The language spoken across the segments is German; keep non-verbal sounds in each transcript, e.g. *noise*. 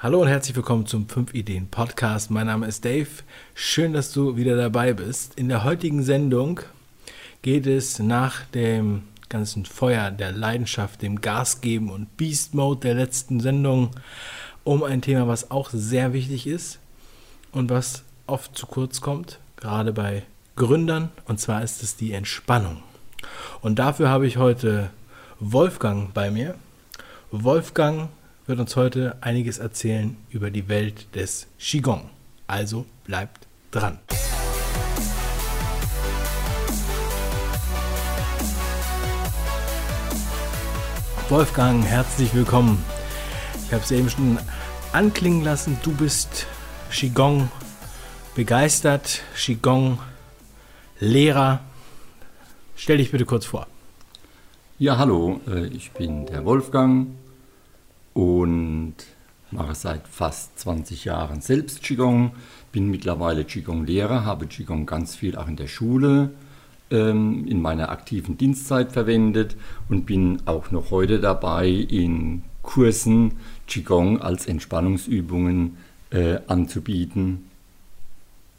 Hallo und herzlich willkommen zum 5 Ideen Podcast. Mein Name ist Dave. Schön, dass du wieder dabei bist. In der heutigen Sendung geht es nach dem ganzen Feuer der Leidenschaft, dem Gas geben und Beast Mode der letzten Sendung um ein Thema, was auch sehr wichtig ist und was oft zu kurz kommt, gerade bei Gründern, und zwar ist es die Entspannung. Und dafür habe ich heute Wolfgang bei mir. Wolfgang wird uns heute einiges erzählen über die Welt des Qigong. Also bleibt dran. Wolfgang, herzlich willkommen. Ich habe es eben schon anklingen lassen. Du bist Qigong begeistert, Qigong Lehrer. Stell dich bitte kurz vor. Ja, hallo, äh, ich bin der Wolfgang, und mache seit fast 20 Jahren selbst Qigong, bin mittlerweile Qigong-Lehrer, habe Qigong ganz viel auch in der Schule ähm, in meiner aktiven Dienstzeit verwendet und bin auch noch heute dabei, in Kursen Qigong als Entspannungsübungen äh, anzubieten.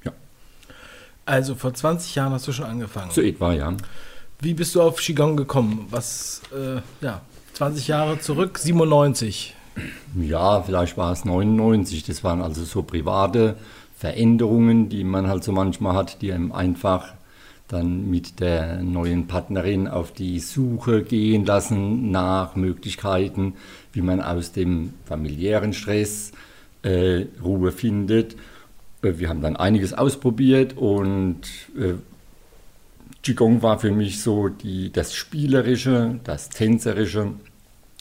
Ja. Also vor 20 Jahren hast du schon angefangen. So etwa, ja. Wie bist du auf Qigong gekommen? Was, äh, ja, 20 Jahre zurück, 97. Ja, vielleicht war es 99. Das waren also so private Veränderungen, die man halt so manchmal hat, die einem einfach dann mit der neuen Partnerin auf die Suche gehen lassen nach Möglichkeiten, wie man aus dem familiären Stress äh, Ruhe findet. Äh, wir haben dann einiges ausprobiert und äh, Qigong war für mich so die, das Spielerische, das Tänzerische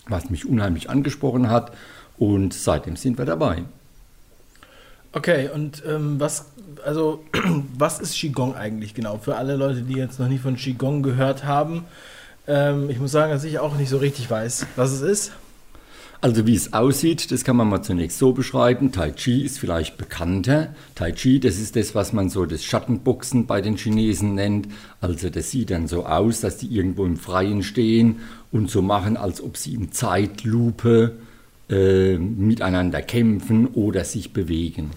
was mich unheimlich angesprochen hat. Und seitdem sind wir dabei. Okay, und ähm, was, also, *clears throat* was ist Qigong eigentlich genau? Für alle Leute, die jetzt noch nie von Qigong gehört haben. Ähm, ich muss sagen, dass ich auch nicht so richtig weiß, was es ist. Also wie es aussieht, das kann man mal zunächst so beschreiben. Tai Chi ist vielleicht bekannter. Tai Chi, das ist das, was man so das Schattenboxen bei den Chinesen nennt. Also das sieht dann so aus, dass die irgendwo im Freien stehen und so machen, als ob sie in Zeitlupe äh, miteinander kämpfen oder sich bewegen.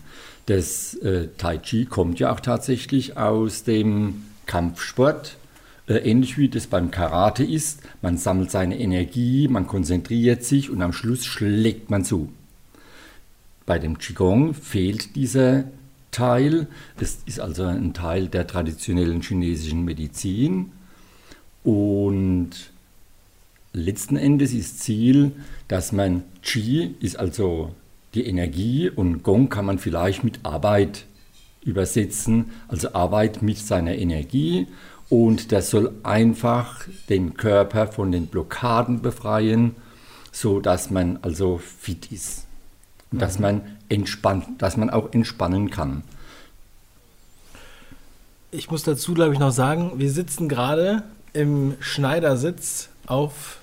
Das äh, Tai Chi kommt ja auch tatsächlich aus dem Kampfsport äh, ähnlich wie das beim Karate ist. Man sammelt seine Energie, man konzentriert sich und am Schluss schlägt man zu. Bei dem Qigong fehlt dieser Teil. Es ist also ein Teil der traditionellen chinesischen Medizin. Und letzten Endes ist Ziel, dass man Qi ist also die Energie und Gong kann man vielleicht mit Arbeit übersetzen, also Arbeit mit seiner Energie und das soll einfach den Körper von den Blockaden befreien, so dass man also fit ist und mhm. dass man entspannt, dass man auch entspannen kann. Ich muss dazu, glaube ich, noch sagen, wir sitzen gerade im Schneidersitz auf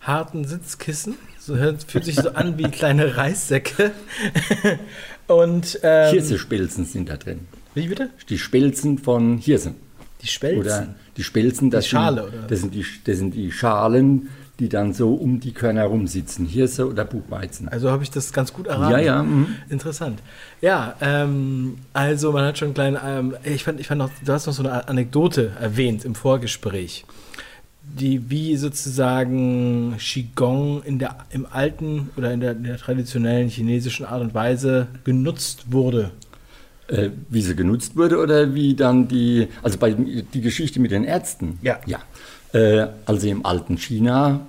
harten Sitzkissen. So fühlt sich so an wie kleine Reissäcke. *laughs* Und ähm, Hirsespelzen sind da drin. Wie bitte? Die Spelzen von Hirsen. Die Spelzen? Oder die Spelzen, das, die Schale, sind, oder? Das, sind die, das sind die Schalen, die dann so um die Körner rumsitzen. Hirse oder Buchweizen. Also habe ich das ganz gut erraten. Ja, ja. Mhm. Interessant. Ja, ähm, also man hat schon einen kleinen, ähm, ich fand, ich fand noch, du hast noch so eine Anekdote erwähnt im Vorgespräch, die wie sozusagen Qigong in der, im alten oder in der, in der traditionellen chinesischen Art und Weise genutzt wurde. Äh, wie sie genutzt wurde oder wie dann die, also bei die Geschichte mit den Ärzten. Ja. ja. Äh, also im alten China,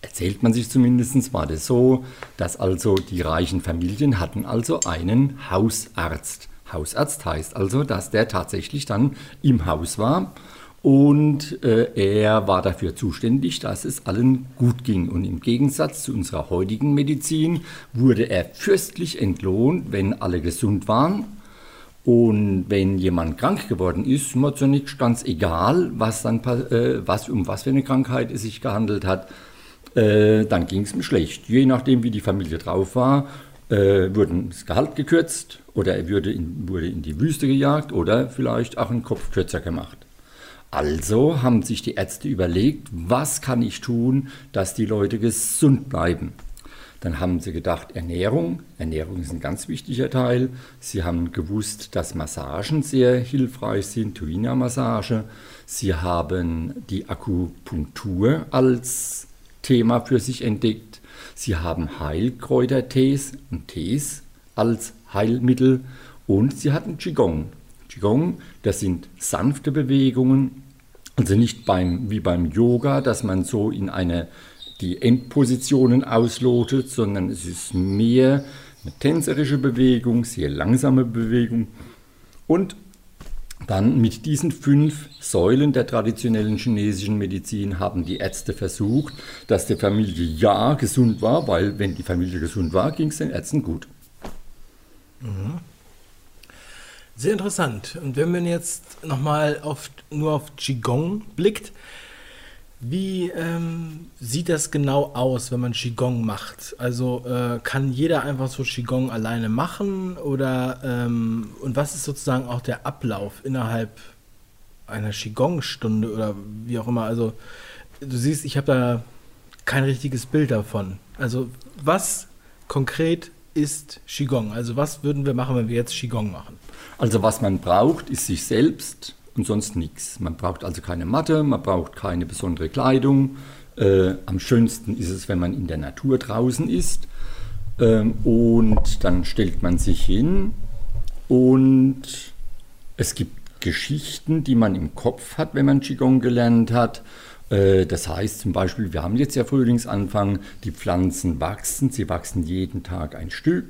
erzählt man sich zumindest, war das so, dass also die reichen Familien hatten also einen Hausarzt. Hausarzt heißt also, dass der tatsächlich dann im Haus war und äh, er war dafür zuständig, dass es allen gut ging. Und im Gegensatz zu unserer heutigen Medizin wurde er fürstlich entlohnt, wenn alle gesund waren und wenn jemand krank geworden ist, war zunächst ganz egal, was dann, äh, was, um was für eine Krankheit es sich gehandelt hat, äh, dann ging es ihm schlecht. Je nachdem, wie die Familie drauf war, äh, wurde das Gehalt gekürzt oder er wurde in, wurde in die Wüste gejagt oder vielleicht auch einen Kopf kürzer gemacht. Also haben sich die Ärzte überlegt, was kann ich tun, dass die Leute gesund bleiben. Dann haben sie gedacht, Ernährung. Ernährung ist ein ganz wichtiger Teil. Sie haben gewusst, dass Massagen sehr hilfreich sind, Tuina-Massage. Sie haben die Akupunktur als Thema für sich entdeckt. Sie haben Heilkräutertees und Tees als Heilmittel und sie hatten Qigong. Qigong, das sind sanfte Bewegungen, also nicht beim, wie beim Yoga, dass man so in eine, die Endpositionen auslotet, sondern es ist mehr eine tänzerische Bewegung, sehr langsame Bewegung. Und dann mit diesen fünf Säulen der traditionellen chinesischen Medizin haben die Ärzte versucht, dass die Familie ja gesund war, weil wenn die Familie gesund war, ging es den Ärzten gut. Mhm. Sehr interessant. Und wenn man jetzt nochmal auf, nur auf Qigong blickt, wie ähm, sieht das genau aus, wenn man Qigong macht? Also äh, kann jeder einfach so Qigong alleine machen oder ähm, und was ist sozusagen auch der Ablauf innerhalb einer Qigong-Stunde oder wie auch immer? Also du siehst, ich habe da kein richtiges Bild davon. Also was konkret ist Qigong? Also was würden wir machen, wenn wir jetzt Qigong machen? Also was man braucht, ist sich selbst und sonst nichts. Man braucht also keine Matte, man braucht keine besondere Kleidung. Äh, am schönsten ist es, wenn man in der Natur draußen ist. Ähm, und dann stellt man sich hin und es gibt Geschichten, die man im Kopf hat, wenn man Qigong gelernt hat. Äh, das heißt zum Beispiel, wir haben jetzt ja Frühlingsanfang, die Pflanzen wachsen, sie wachsen jeden Tag ein Stück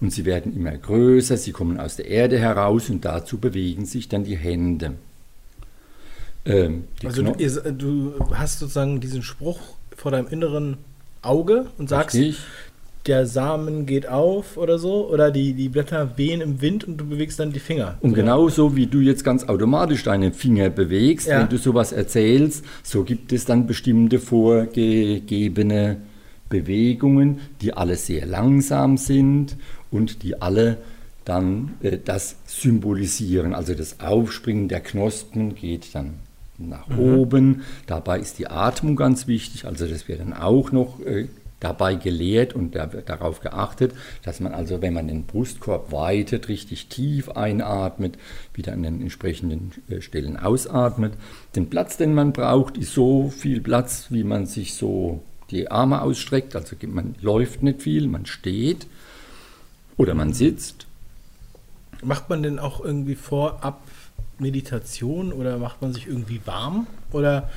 und sie werden immer größer, sie kommen aus der Erde heraus und dazu bewegen sich dann die Hände. Ähm, die also du, du, hast sozusagen diesen Spruch vor deinem inneren Auge und sagst, Richtig. der Samen geht auf oder so, oder die, die Blätter wehen im Wind und du bewegst dann die Finger. Und genauso wie du jetzt ganz automatisch deine Finger bewegst, ja. wenn du sowas erzählst, so gibt es dann bestimmte vorgegebene Bewegungen, die alle sehr langsam sind und die alle dann äh, das symbolisieren. Also das Aufspringen der Knospen geht dann nach mhm. oben. Dabei ist die Atmung ganz wichtig. Also das wird dann auch noch äh, dabei gelehrt und da darauf geachtet, dass man also, wenn man den Brustkorb weitet, richtig tief einatmet, wieder an den entsprechenden äh, Stellen ausatmet. Den Platz, den man braucht, ist so viel Platz, wie man sich so die Arme ausstreckt. Also man läuft nicht viel, man steht oder man sitzt. Macht man denn auch irgendwie vorab Meditation oder macht man sich irgendwie warm? Oder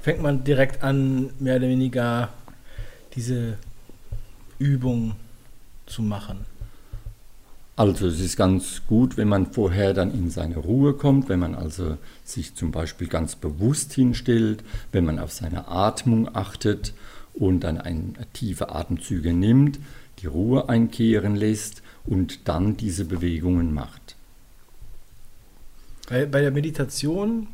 fängt man direkt an, mehr oder weniger diese Übung zu machen? Also es ist ganz gut, wenn man vorher dann in seine Ruhe kommt, wenn man also sich zum Beispiel ganz bewusst hinstellt, wenn man auf seine Atmung achtet und dann ein, tiefe Atemzüge nimmt, die Ruhe einkehren lässt und dann diese Bewegungen macht. Bei, bei der Meditation,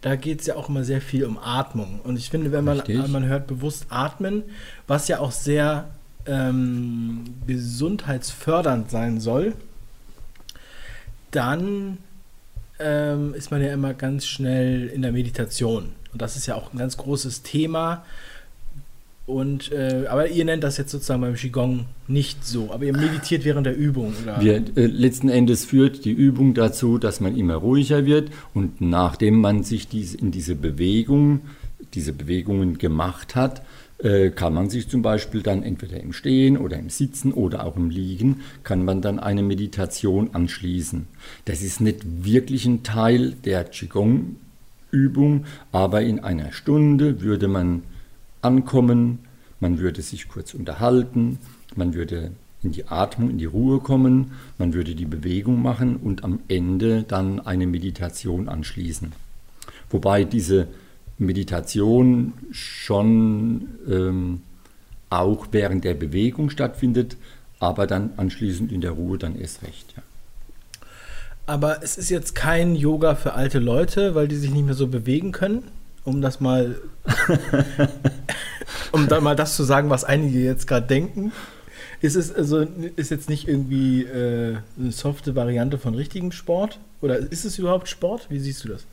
da geht es ja auch immer sehr viel um Atmung. Und ich finde, wenn man, man hört bewusst atmen, was ja auch sehr ähm, gesundheitsfördernd sein soll, dann ähm, ist man ja immer ganz schnell in der Meditation. Und das ist ja auch ein ganz großes Thema und, äh, aber ihr nennt das jetzt sozusagen beim Qigong nicht so, aber ihr meditiert während der Übung, oder? Wir, äh, letzten Endes führt die Übung dazu, dass man immer ruhiger wird und nachdem man sich dies, in diese Bewegung, diese Bewegungen gemacht hat, äh, kann man sich zum Beispiel dann entweder im Stehen oder im Sitzen oder auch im Liegen, kann man dann eine Meditation anschließen. Das ist nicht wirklich ein Teil der Qigong-Übung, aber in einer Stunde würde man ankommen, man würde sich kurz unterhalten, man würde in die Atmung, in die Ruhe kommen, man würde die Bewegung machen und am Ende dann eine Meditation anschließen. Wobei diese Meditation schon ähm, auch während der Bewegung stattfindet, aber dann anschließend in der Ruhe dann erst recht. Ja. Aber es ist jetzt kein Yoga für alte Leute, weil die sich nicht mehr so bewegen können? Um das mal, *laughs* um dann mal das zu sagen, was einige jetzt gerade denken. Ist es also ist jetzt nicht irgendwie äh, eine softe Variante von richtigem Sport? Oder ist es überhaupt Sport? Wie siehst du das?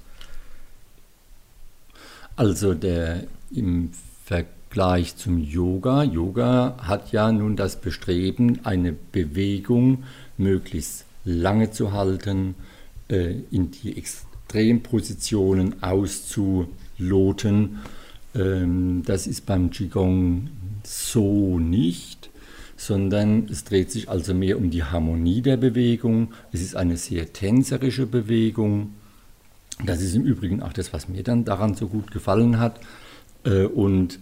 Also der im Vergleich zum Yoga. Yoga hat ja nun das Bestreben, eine Bewegung möglichst lange zu halten, äh, in die Extrempositionen auszuloten. Ähm, das ist beim Qigong so nicht, sondern es dreht sich also mehr um die Harmonie der Bewegung. Es ist eine sehr tänzerische Bewegung. Das ist im Übrigen auch das, was mir dann daran so gut gefallen hat. Äh, und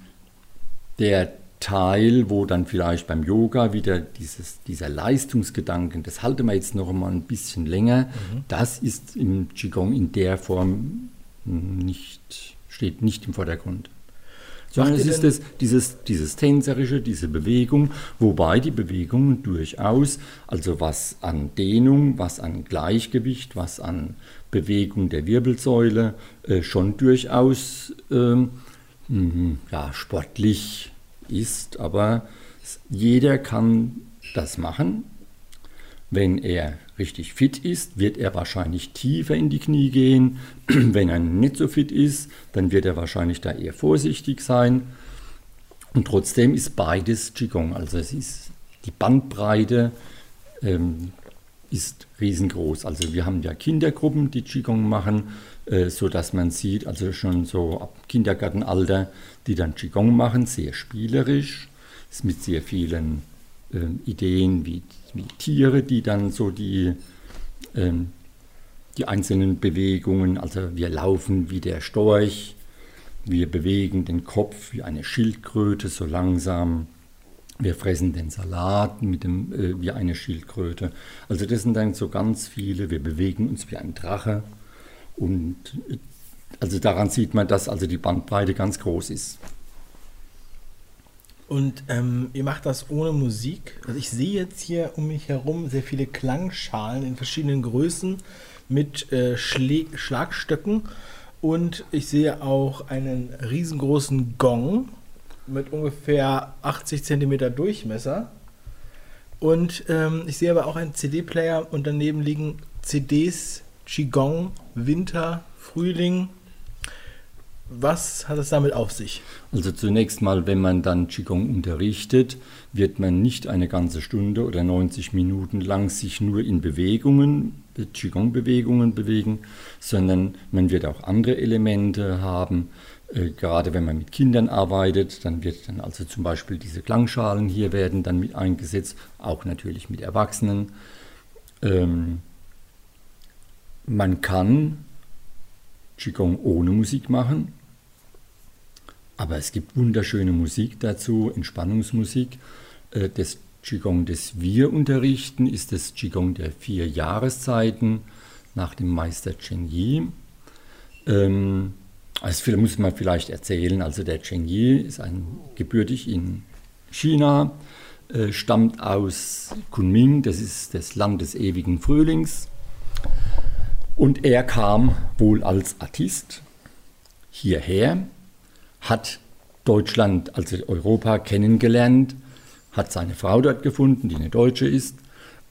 der Teil, wo dann vielleicht beim Yoga wieder dieses, dieser Leistungsgedanken, das halte wir jetzt noch mal ein bisschen länger, mhm. das ist im Qigong in der Form nicht, steht nicht im Vordergrund. Sondern es ist das, dieses, dieses tänzerische, diese Bewegung, wobei die Bewegungen durchaus, also was an Dehnung, was an Gleichgewicht, was an Bewegung der Wirbelsäule, äh, schon durchaus äh, ja, sportlich ist. Aber jeder kann das machen. Wenn er richtig fit ist, wird er wahrscheinlich tiefer in die Knie gehen. *clears throat* Wenn er nicht so fit ist, dann wird er wahrscheinlich da eher vorsichtig sein. Und trotzdem ist beides Qigong. Also es ist die Bandbreite ähm, ist riesengroß. Also wir haben ja Kindergruppen, die Qigong machen, äh, so dass man sieht, also schon so ab Kindergartenalter, die dann Qigong machen, sehr spielerisch, ist mit sehr vielen äh, Ideen wie wie Tiere, die dann so die, ähm, die einzelnen Bewegungen, also wir laufen wie der Storch, wir bewegen den Kopf wie eine Schildkröte so langsam, wir fressen den Salat mit dem, äh, wie eine Schildkröte. Also das sind dann so ganz viele, wir bewegen uns wie ein Drache und äh, also daran sieht man, dass also die Bandbreite ganz groß ist. Und ähm, ihr macht das ohne Musik. Also ich sehe jetzt hier um mich herum sehr viele Klangschalen in verschiedenen Größen mit äh, Schlagstöcken. Und ich sehe auch einen riesengroßen Gong mit ungefähr 80 cm Durchmesser. Und ähm, ich sehe aber auch einen CD-Player und daneben liegen CDs, Qigong, Winter, Frühling, was hat es damit auf sich? Also zunächst mal, wenn man dann Qigong unterrichtet, wird man nicht eine ganze Stunde oder 90 Minuten lang sich nur in Bewegungen, Qigong-Bewegungen bewegen, sondern man wird auch andere Elemente haben. Äh, gerade wenn man mit Kindern arbeitet, dann wird dann also zum Beispiel diese Klangschalen hier werden dann mit eingesetzt, auch natürlich mit Erwachsenen. Ähm, man kann Qigong ohne Musik machen. Aber es gibt wunderschöne Musik dazu, Entspannungsmusik. Äh, das Qigong, das wir unterrichten, ist das Qigong der vier Jahreszeiten nach dem Meister Cheng Yi. Ähm, also muss man vielleicht erzählen. Also der Cheng Yi ist ein gebürtig in China, äh, stammt aus Kunming, das ist das Land des ewigen Frühlings. Und er kam wohl als Artist hierher, hat Deutschland, also Europa kennengelernt, hat seine Frau dort gefunden, die eine Deutsche ist,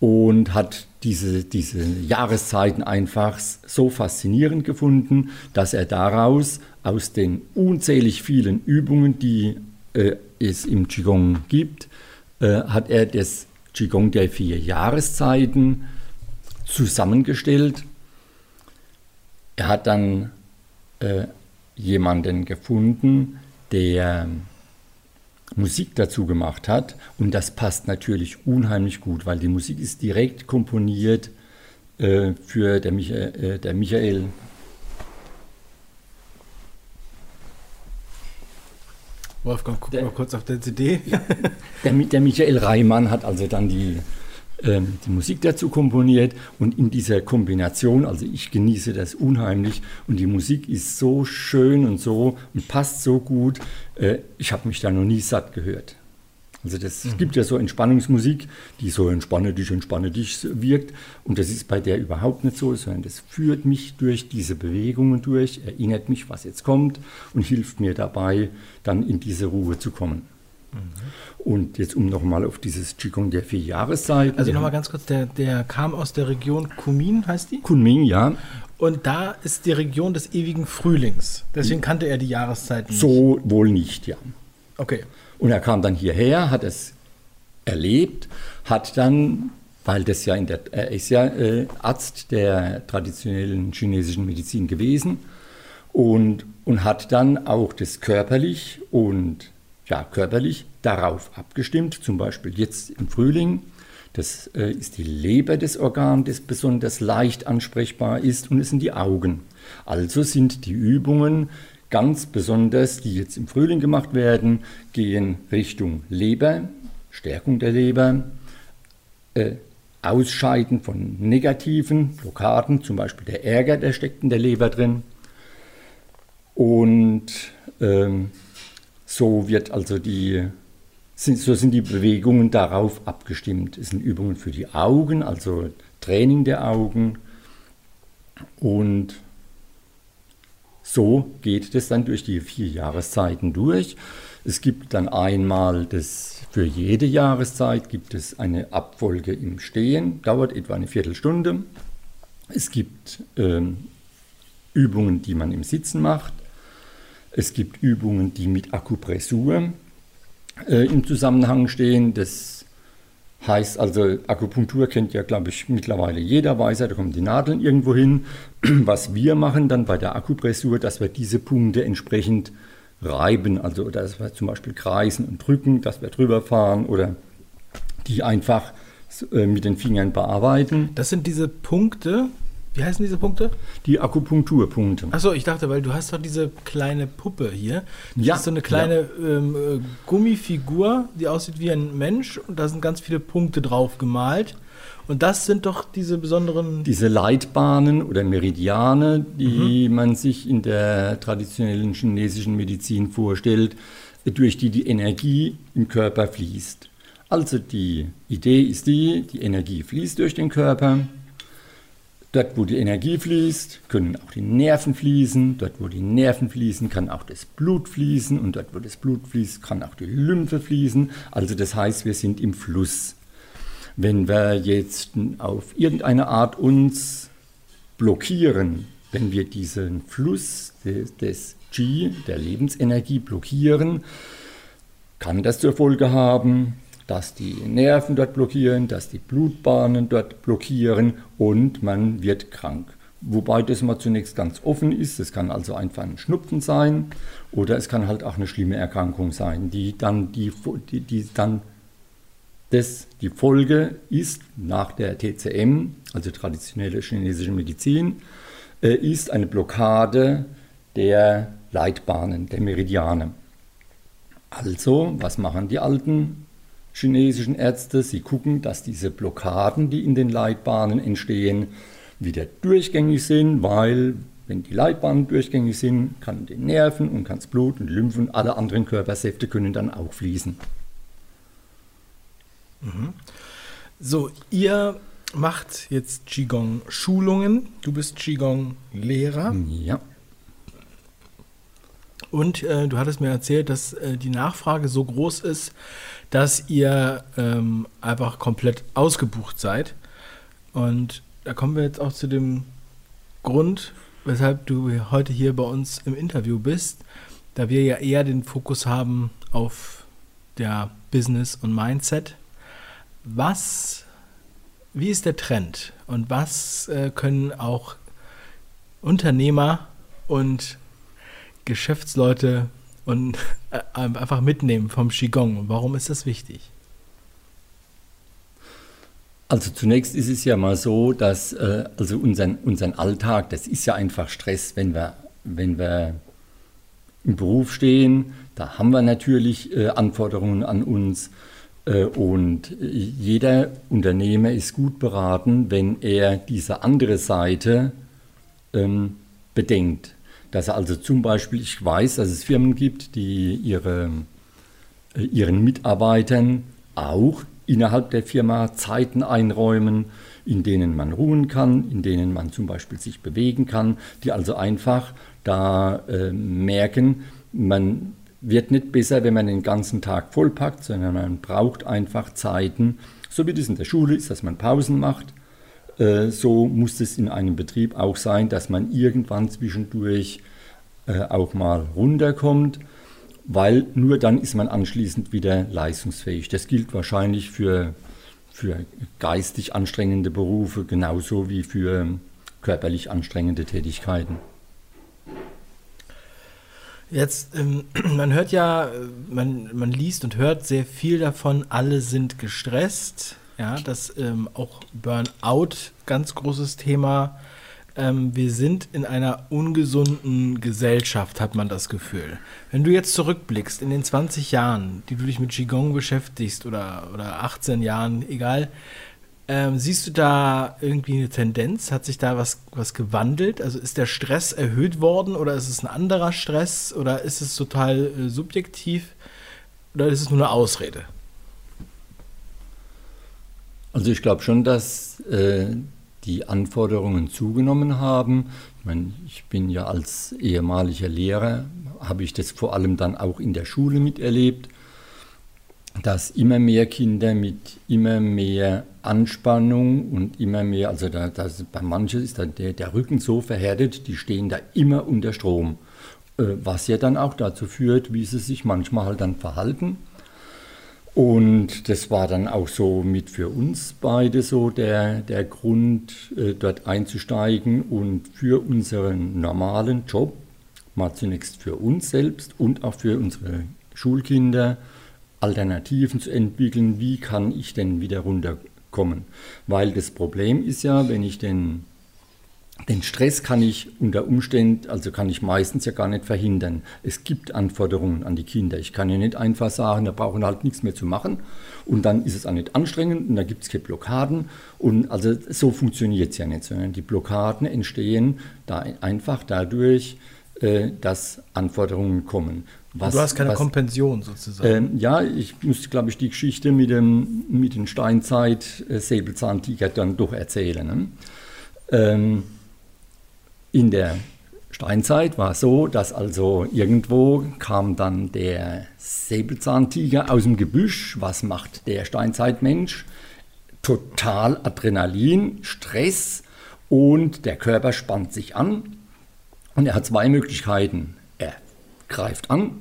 und hat diese, diese Jahreszeiten einfach so faszinierend gefunden, dass er daraus aus den unzählig vielen Übungen, die äh, es im Qigong gibt, äh, hat er das Qigong der vier Jahreszeiten zusammengestellt er hat dann äh, jemanden gefunden, der Musik dazu gemacht hat. Und das passt natürlich unheimlich gut, weil die Musik ist direkt komponiert äh, für der, Micha äh, der Michael. Wolfgang, guck der, mal kurz auf der CD. der, der Michael Reimann hat also dann die ähm, die Musik dazu komponiert und in dieser Kombination, also ich genieße das unheimlich und die Musik ist so schön und so und passt so gut, äh, ich habe mich da noch nie satt gehört. Also das mhm. gibt ja so Entspannungsmusik, die so entspanne dich, entspanne dich wirkt und das ist bei der überhaupt nicht so, sondern das führt mich durch diese Bewegungen durch, erinnert mich, was jetzt kommt und hilft mir dabei, dann in diese Ruhe zu kommen. Und jetzt um nochmal auf dieses Qigong der vier Jahreszeiten. Also nochmal ganz kurz, der, der kam aus der Region Kunming, heißt die? Kunming, ja. Und da ist die Region des ewigen Frühlings. Deswegen kannte er die Jahreszeiten. So wohl nicht, ja. Okay. Und er kam dann hierher, hat es erlebt, hat dann, weil das ja in der, er ist ja äh, Arzt der traditionellen chinesischen Medizin gewesen und, und hat dann auch das körperlich und ja, körperlich darauf abgestimmt, zum Beispiel jetzt im Frühling. Das äh, ist die Leber des Organs, das besonders leicht ansprechbar ist und es sind die Augen. Also sind die Übungen ganz besonders, die jetzt im Frühling gemacht werden, gehen Richtung Leber, Stärkung der Leber, äh, Ausscheiden von negativen Blockaden, zum Beispiel der Ärger, der steckt in der Leber drin. Und ähm, so wird also die, sind, so sind die Bewegungen darauf abgestimmt. Es sind Übungen für die Augen, also Training der Augen. Und so geht es dann durch die vier Jahreszeiten durch. Es gibt dann einmal das, für jede Jahreszeit gibt es eine Abfolge im Stehen, dauert etwa eine Viertelstunde. Es gibt ähm, Übungen, die man im Sitzen macht. Es gibt Übungen, die mit Akupressur äh, im Zusammenhang stehen. Das heißt also, Akupunktur kennt ja, glaube ich, mittlerweile jeder, weiß ja, da kommen die Nadeln irgendwo hin. *clears throat* Was wir machen dann bei der Akupressur, dass wir diese Punkte entsprechend reiben, also dass wir zum Beispiel kreisen und drücken, dass wir drüber fahren oder die einfach äh, mit den Fingern bearbeiten. Das sind diese Punkte, wie heißen diese Punkte? Die Akupunkturpunkte. Achso, ich dachte, weil du hast doch diese kleine Puppe hier. Das Ja, ist so eine kleine ähm, äh, Gummifigur, die aussieht wie ein Mensch und da sind ganz viele Punkte drauf gemalt. Und das sind doch diese besonderen. Diese Leitbahnen oder Meridiane, die man sich in der traditionellen chinesischen Medizin vorstellt, durch die die Energie im Körper fließt. Also die Idee ist die, die Energie fließt durch den Körper. Dort, wo die Energie fließt, können auch die Nerven fließen. Dort, wo die Nerven fließen, kann auch das Blut fließen. Und dort, wo das Blut fließt, kann auch die Lymphe fließen. Also das heißt, wir sind im Fluss. Wenn wir jetzt auf irgendeine Art uns blockieren, wenn wir diesen Fluss des, des Qi, der Lebensenergie, blockieren, kann das zur Folge haben, dass die Nerven dort blockieren, dass die Blutbahnen dort blockieren und man wird krank. Wobei das mal zunächst ganz offen ist. Es kann also einfach ein Schnupfen sein oder es kann halt auch eine schlimme Erkrankung sein, die dann, die, die, die dann das, die Folge ist nach der TCM, also traditionelle chinesische Medizin, äh, ist eine Blockade der Leitbahnen, der Meridiane. Also, was machen die alten chinesischen Ärzte? Sie gucken, dass diese Blockaden, die in den Leitbahnen entstehen, wieder durchgängig sind, weil wenn die Leitbahnen durchgängig sind, kann die Nerven und kann das Blut und Lymphen und alle anderen Körpersäfte können dann auch fließen. So, ihr macht jetzt Qigong-Schulungen. Du bist Qigong-Lehrer. Ja. Und äh, du hattest mir erzählt, dass äh, die Nachfrage so groß ist, dass ihr ähm, einfach komplett ausgebucht seid. Und da kommen wir jetzt auch zu dem Grund, weshalb du heute hier bei uns im Interview bist, da wir ja eher den Fokus haben auf der Business und Mindset. Was, wie ist der Trend und was äh, können auch Unternehmer und Geschäftsleute und äh, einfach mitnehmen vom Qigong. Warum ist das wichtig? Also zunächst ist es ja mal so, dass äh, also unseren, unseren Alltag, das ist ja einfach Stress, wenn wir, wenn wir im Beruf stehen, da haben wir natürlich äh, Anforderungen an uns äh, und jeder Unternehmer ist gut beraten, wenn er diese andere Seite ähm, bedenkt. Dass er also zum Beispiel, ich weiß, dass es Firmen gibt, die ihre, äh, ihren Mitarbeitern auch innerhalb der Firma Zeiten einräumen, in denen man ruhen kann, in denen man zum Beispiel sich bewegen kann, die also einfach da äh, merken, man wird nicht besser, wenn man den ganzen Tag vollpackt, sondern man braucht einfach Zeiten, so wie das in der Schule ist, dass man Pausen macht. Äh, so muss es in einem Betrieb auch sein, dass man irgendwann zwischendurch äh, auch mal runterkommt weil nur dann ist man anschließend wieder leistungsfähig. Das gilt wahrscheinlich für, für geistig anstrengende Berufe genauso wie für körperlich anstrengende Tätigkeiten. Jetzt, ähm, *clears throat* man hört ja, man, man liest und hört sehr viel davon, alle sind gestresst. Ja, dass ähm, auch Burnout ganz großes Thema. Ähm, wir sind in einer ungesunden Gesellschaft, hat man das Gefühl. Wenn du jetzt zurückblickst in den 20 Jahren, die du dich mit Qigong beschäftigst oder, oder 18 Jahren, egal, ähm, siehst du da irgendwie eine Tendenz? Hat sich da was, was gewandelt? Also ist der Stress erhöht worden oder ist es ein anderer Stress oder ist es total äh, subjektiv oder ist es nur eine Ausrede? Also ich glaube schon, dass äh, die Anforderungen zugenommen haben. Ich meine, ich bin ja als ehemaliger Lehrer, habe ich das vor allem dann auch in der Schule miterlebt dass immer mehr Kinder mit immer mehr Anspannung und immer mehr, also da, das, bei manchen ist dann der, der Rücken so verhärtet, die stehen da immer unter Strom. Äh, was ja dann auch dazu führt, wie sie sich manchmal halt dann verhalten. Und das war dann auch so mit für uns beide so der, der Grund, äh, dort einzusteigen und für unseren normalen Job, mal zunächst für uns selbst und auch für unsere Schulkinder, Alternativen zu entwickeln, wie kann ich denn wieder runterkommen. Weil das Problem ist ja, wenn ich den, den Stress kann ich unter Umständen, also kann ich meistens ja gar nicht verhindern. Es gibt Anforderungen an die Kinder. Ich kann ja nicht einfach sagen, da brauchen halt nichts mehr zu machen und dann ist es auch nicht anstrengend und da gibt es keine Blockaden. Und also so funktioniert es ja nicht, sondern die Blockaden entstehen da einfach dadurch, äh, dass Anforderungen kommen. Was, du hast keine was, Kompension sozusagen. Ähm, ja, ich muss, glaube ich, die Geschichte mit dem mit den Steinzeit-Säbelzahntiger dann doch erzählen. Ne? Ähm, in der Steinzeit war es so, dass also irgendwo kam dann der Säbelzahntiger aus dem Gebüsch. Was macht der Steinzeitmensch? Total Adrenalin, Stress und der Körper spannt sich an. Und er hat zwei Möglichkeiten. Er greift an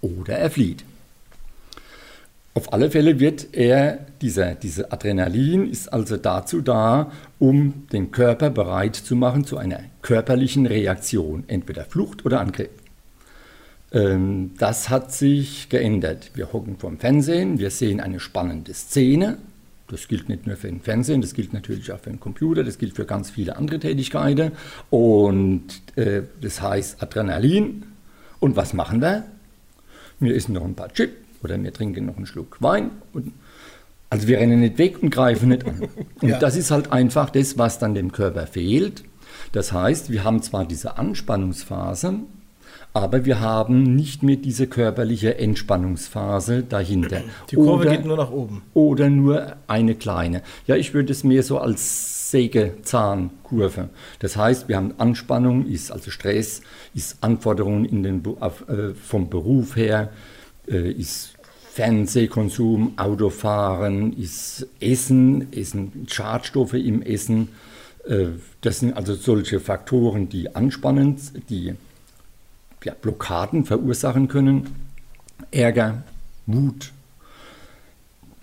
oder er flieht. Auf alle Fälle wird er, dieser, diese Adrenalin ist also dazu da, um den Körper bereit zu machen zu einer körperlichen Reaktion, entweder Flucht oder Angriff. Ähm, das hat sich geändert. Wir hocken vorm Fernsehen, wir sehen eine spannende Szene. Das gilt nicht nur für den Fernsehen, das gilt natürlich auch für den Computer, das gilt für ganz viele andere Tätigkeiten. Und äh, das heißt Adrenalin. Und was machen wir? wir essen noch ein paar Chips oder wir trinken noch einen Schluck Wein. Und, also wir rennen nicht weg und greifen nicht an. *laughs* Und ja. das ist halt einfach das, was dann dem Körper fehlt. Das heißt, wir haben zwar diese Anspannungsphase, aber wir haben nicht mehr diese körperliche Entspannungsphase dahinter. Die Kurve oder, geht nur nach oben. Oder nur eine kleine. Ja, ich würde es mehr so als Sägezahnkurve. Das heißt, wir haben Anspannung, ist also Stress, ist Anforderungen in den, äh, vom Beruf her, ist Fernsehkonsum, Autofahren, ist Essen, Essen, Schadstoffe im Essen. Äh, das sind also solche Faktoren, die anspannend, die ja, Blockaden verursachen können. Ärger, Wut.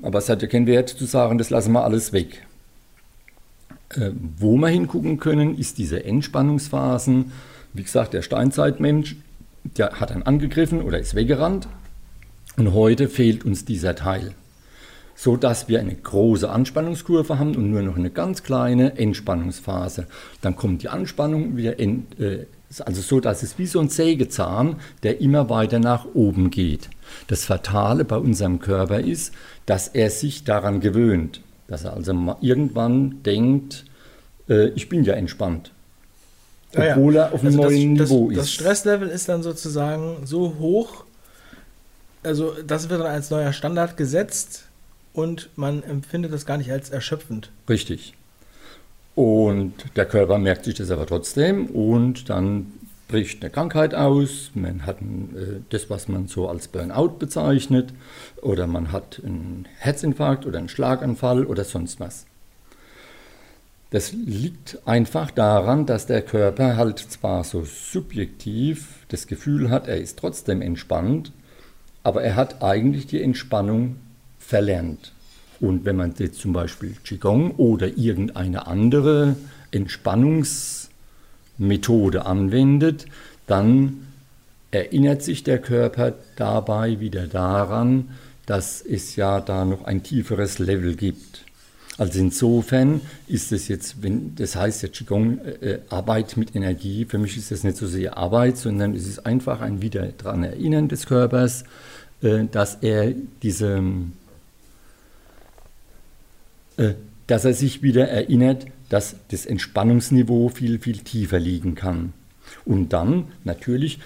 Aber es hat ja keinen Wert zu sagen, das lassen wir alles weg. Äh, wo wir hingucken können, ist diese Entspannungsphasen. Wie gesagt, der Steinzeitmensch, der hat dann angegriffen oder ist weggerannt. Und heute fehlt uns dieser Teil. So dass wir eine große Anspannungskurve haben und nur noch eine ganz kleine Entspannungsphase. Dann kommt die Anspannung wieder in, äh, also so, dass es wie so ein Sägezahn, der immer weiter nach oben geht. Das Fatale bei unserem Körper ist, dass er sich daran gewöhnt. Dass er also irgendwann denkt, äh, ich bin ja entspannt. Obwohl ja, ja. er auf einem also neuen das, Niveau das, ist. Das Stresslevel ist dann sozusagen so hoch, also das wird dann als neuer Standard gesetzt und man empfindet das gar nicht als erschöpfend. Richtig. Und der Körper merkt sich das aber trotzdem und dann bricht eine Krankheit aus, man hat äh, das, was man so als Burnout bezeichnet, oder man hat einen Herzinfarkt oder einen Schlaganfall oder sonst was. Das liegt einfach daran, dass der Körper halt zwar so subjektiv das Gefühl hat, er ist trotzdem entspannt, aber er hat eigentlich die Entspannung verlernt. Und wenn man jetzt zum Beispiel Qigong oder irgendeine andere Entspannungsmethode anwendet, dann erinnert sich der Körper dabei wieder daran, dass es ja da noch ein tieferes Level gibt. Also insofern ist es jetzt, wenn das heißt ja Qigong äh, Arbeit mit Energie, für mich ist das nicht so sehr Arbeit, sondern es ist einfach ein wieder daran erinnern des Körpers, äh, dass er diese äh, dass er sich wieder erinnert, dass das Entspannungsniveau viel, viel tiefer liegen kann. Und dann natürlich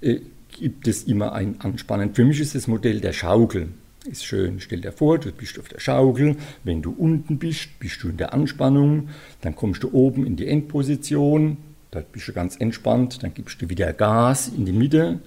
äh, gibt es immer ein Anspannen. Für mich ist das Modell der Schaukel. Ist schön, stell dir vor, du bist auf der Schaukel, wenn du unten bist, bist du in der Anspannung, dann kommst du oben in die Endposition, da bist du ganz entspannt, dann gibst du wieder Gas in die Mitte,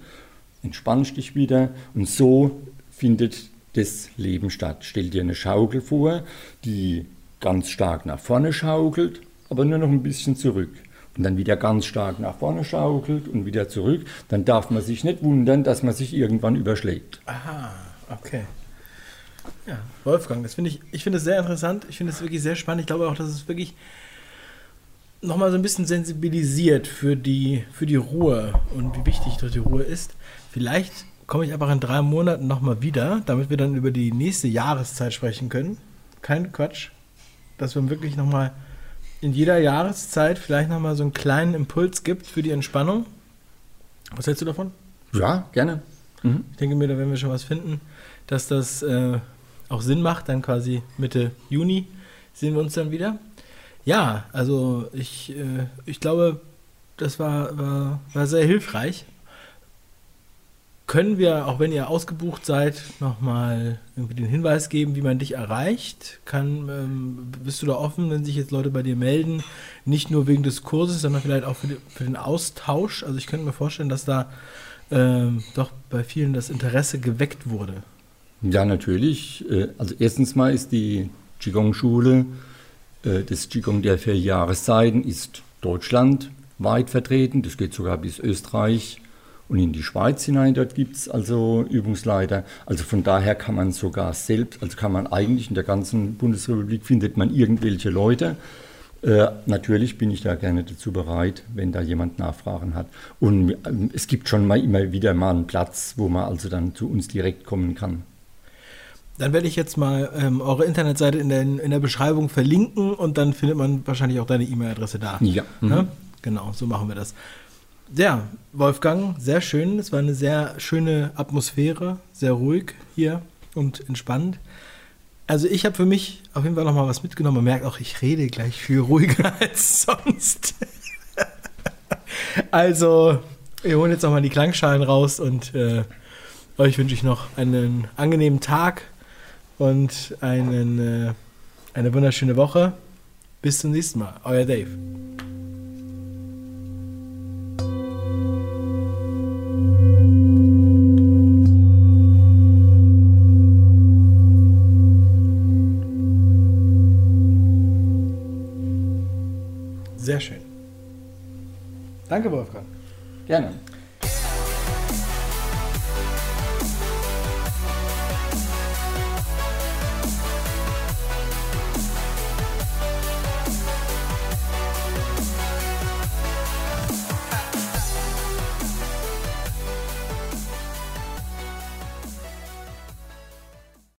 entspannst dich wieder und so findet das Leben statt. Stell dir eine Schaukel vor, die ganz stark nach vorne schaukelt, aber nur noch ein bisschen zurück. Und dann wieder ganz stark nach vorne schaukelt und wieder zurück. Dann darf man sich nicht wundern, dass man sich irgendwann überschlägt. Aha, okay. Ja, Wolfgang, das finde ich, ich finde es sehr interessant. Ich finde es wirklich sehr spannend. Ich glaube auch, dass es wirklich nochmal so ein bisschen sensibilisiert für die, für die Ruhe und wie wichtig dort die Ruhe ist. Vielleicht komme ich einfach in drei Monaten nochmal wieder, damit wir dann über die nächste Jahreszeit sprechen können. Kein Quatsch. Dass wir wirklich nochmal in jeder Jahreszeit vielleicht nochmal so einen kleinen Impuls gibt für die Entspannung. Was hältst du davon? Ja, gerne. Mhm. Ich denke mir, da werden wir schon was finden, dass das äh, auch Sinn macht. Dann quasi Mitte Juni sehen wir uns dann wieder. Ja, also ich, äh, ich glaube, das war, war, war sehr hilfreich können wir, auch wenn ihr ausgebucht seid, nochmal irgendwie den Hinweis geben, wie man dich erreicht? Kann, ähm, bist du da offen, wenn sich jetzt Leute bei dir melden? Nicht nur wegen des Kurses, sondern vielleicht auch für, die, für den Austausch. Also ich könnte mir vorstellen, dass da ähm, doch bei vielen das Interesse geweckt wurde. Ja, natürlich. Äh, also erstens mal ist die Qigong-Schule, äh, das Qigong der vier Jahreszeiten ist deutschlandweit vertreten. Das geht sogar bis Österreich und in die Schweiz hinein. Dort gibt es also Übungsleiter. Also von daher kann man sogar selbst, also kann man eigentlich in der ganzen Bundesrepublik findet man irgendwelche Leute. Äh, natürlich bin ich da gerne dazu bereit, wenn da jemand Nachfragen hat. Und ähm, es gibt schon mal immer wieder mal einen Platz, wo man also dann zu uns direkt kommen kann. Dann werde ich jetzt mal ähm, eure Internetseite in der, in der Beschreibung verlinken und dann findet man wahrscheinlich auch deine E-Mail-Adresse da. Ja. Mhm. ja. Genau, so machen wir das. Ja, Wolfgang, sehr schön. Es war eine sehr schöne Atmosphäre, sehr ruhig hier und entspannt. Also ich habe für mich auf jeden Fall noch mal was mitgenommen. Man merkt auch, ich rede gleich viel ruhiger *laughs* als sonst. *laughs* also wir holen jetzt noch mal die Klangschalen raus und äh, euch wünsche ich noch einen angenehmen Tag und einen, äh, eine wunderschöne Woche. Bis zum nächsten Mal. Euer Dave. Sehr schön. Danke, Wolfgang. Gerne.